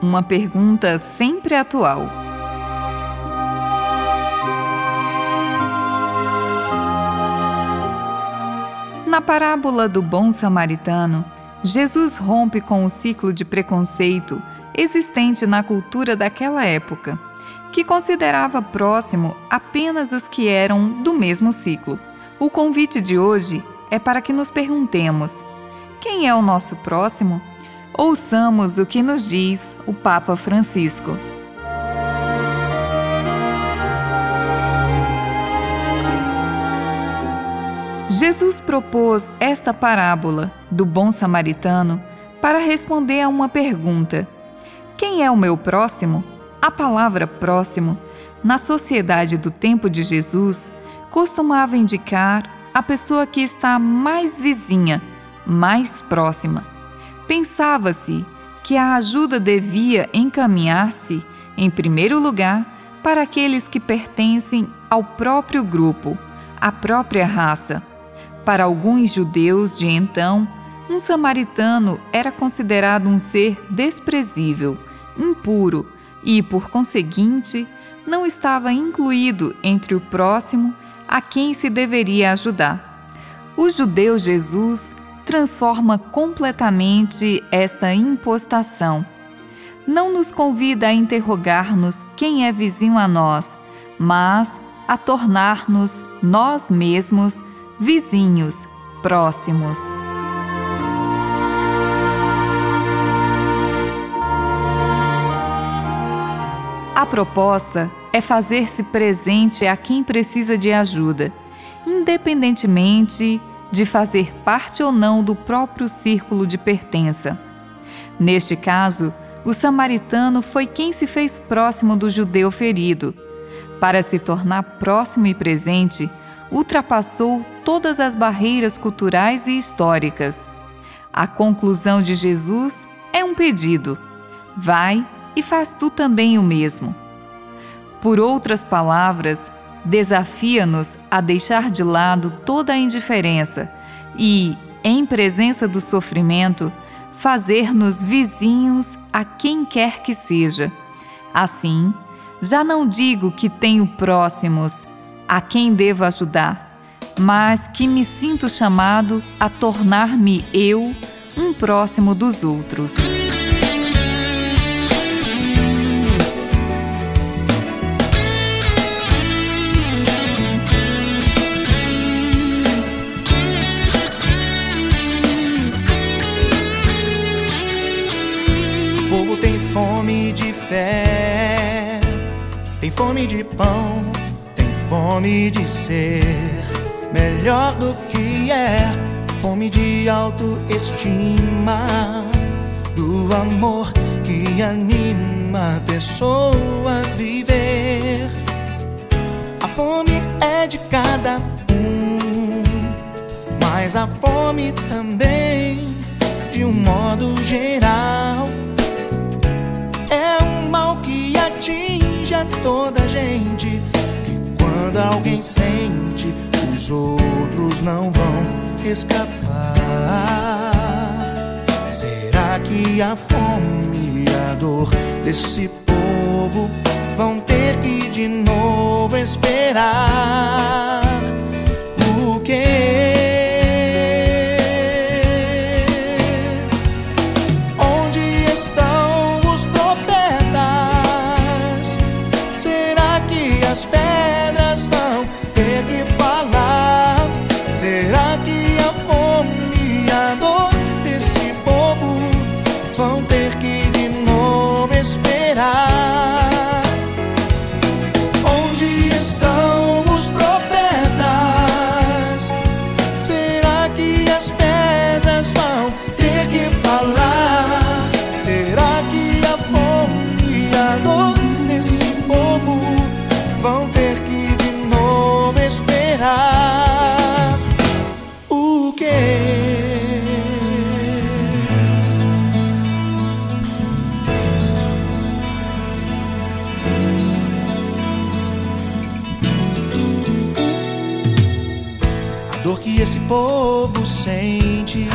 Uma pergunta sempre atual. Na parábola do bom samaritano, Jesus rompe com o ciclo de preconceito existente na cultura daquela época, que considerava próximo apenas os que eram do mesmo ciclo. O convite de hoje é para que nos perguntemos: quem é o nosso próximo? Ouçamos o que nos diz o Papa Francisco. Jesus propôs esta parábola do bom samaritano para responder a uma pergunta: Quem é o meu próximo? A palavra próximo, na sociedade do tempo de Jesus, costumava indicar a pessoa que está mais vizinha, mais próxima pensava-se que a ajuda devia encaminhar-se, em primeiro lugar, para aqueles que pertencem ao próprio grupo, à própria raça. Para alguns judeus de então, um samaritano era considerado um ser desprezível, impuro e, por conseguinte, não estava incluído entre o próximo a quem se deveria ajudar. Os judeus Jesus transforma completamente esta impostação. Não nos convida a interrogar-nos quem é vizinho a nós, mas a tornar-nos nós mesmos vizinhos próximos. A proposta é fazer-se presente a quem precisa de ajuda, independentemente de fazer parte ou não do próprio círculo de pertença. Neste caso, o samaritano foi quem se fez próximo do judeu ferido. Para se tornar próximo e presente, ultrapassou todas as barreiras culturais e históricas. A conclusão de Jesus é um pedido: vai e faz tu também o mesmo. Por outras palavras, desafia-nos a deixar de lado toda a indiferença e, em presença do sofrimento, fazer-nos vizinhos a quem quer que seja. Assim, já não digo que tenho próximos a quem devo ajudar, mas que me sinto chamado a tornar-me eu um próximo dos outros. Fé. Tem fome de pão, tem fome de ser melhor do que é. Fome de autoestima, do amor que anima a pessoa a viver. A fome é de cada um, mas a fome também, de um modo geral atinge a toda gente. Que quando alguém sente, os outros não vão escapar. Será que a fome e a dor desse povo vão ter que de novo esperar? Sente.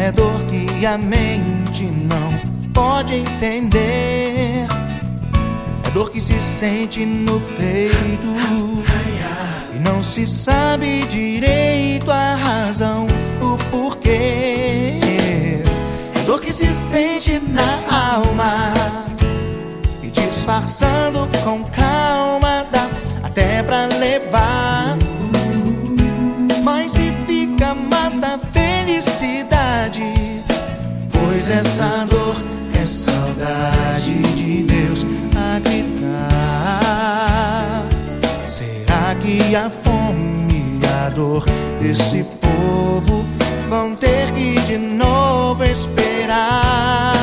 É dor que a mente não pode entender. É dor que se sente no peito. E não se sabe direito a razão, o porquê. É dor que se sente na alma. E disfarçando com calma, mata a felicidade. Pois essa dor é saudade de Deus a gritar. Será que a fome e a dor desse povo vão ter que de novo esperar?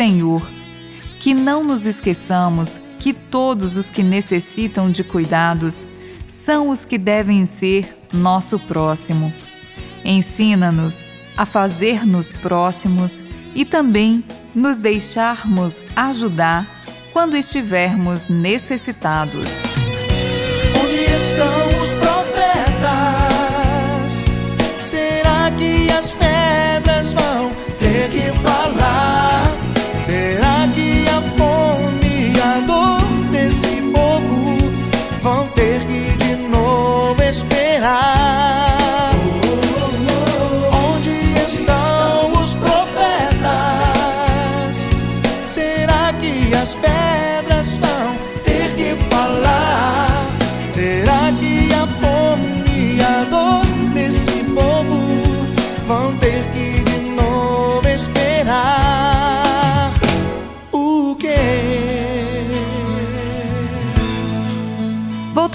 Senhor, que não nos esqueçamos que todos os que necessitam de cuidados são os que devem ser nosso próximo. Ensina-nos a fazer-nos próximos e também nos deixarmos ajudar quando estivermos necessitados.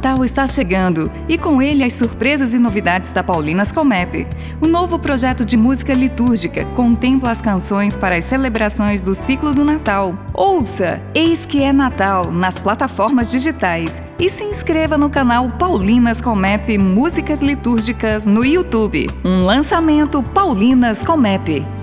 Natal está chegando e com ele as surpresas e novidades da Paulinas Comep. O novo projeto de música litúrgica contempla as canções para as celebrações do ciclo do Natal. Ouça Eis que é Natal nas plataformas digitais e se inscreva no canal Paulinas Comep Músicas Litúrgicas no YouTube. Um lançamento Paulinas Comep.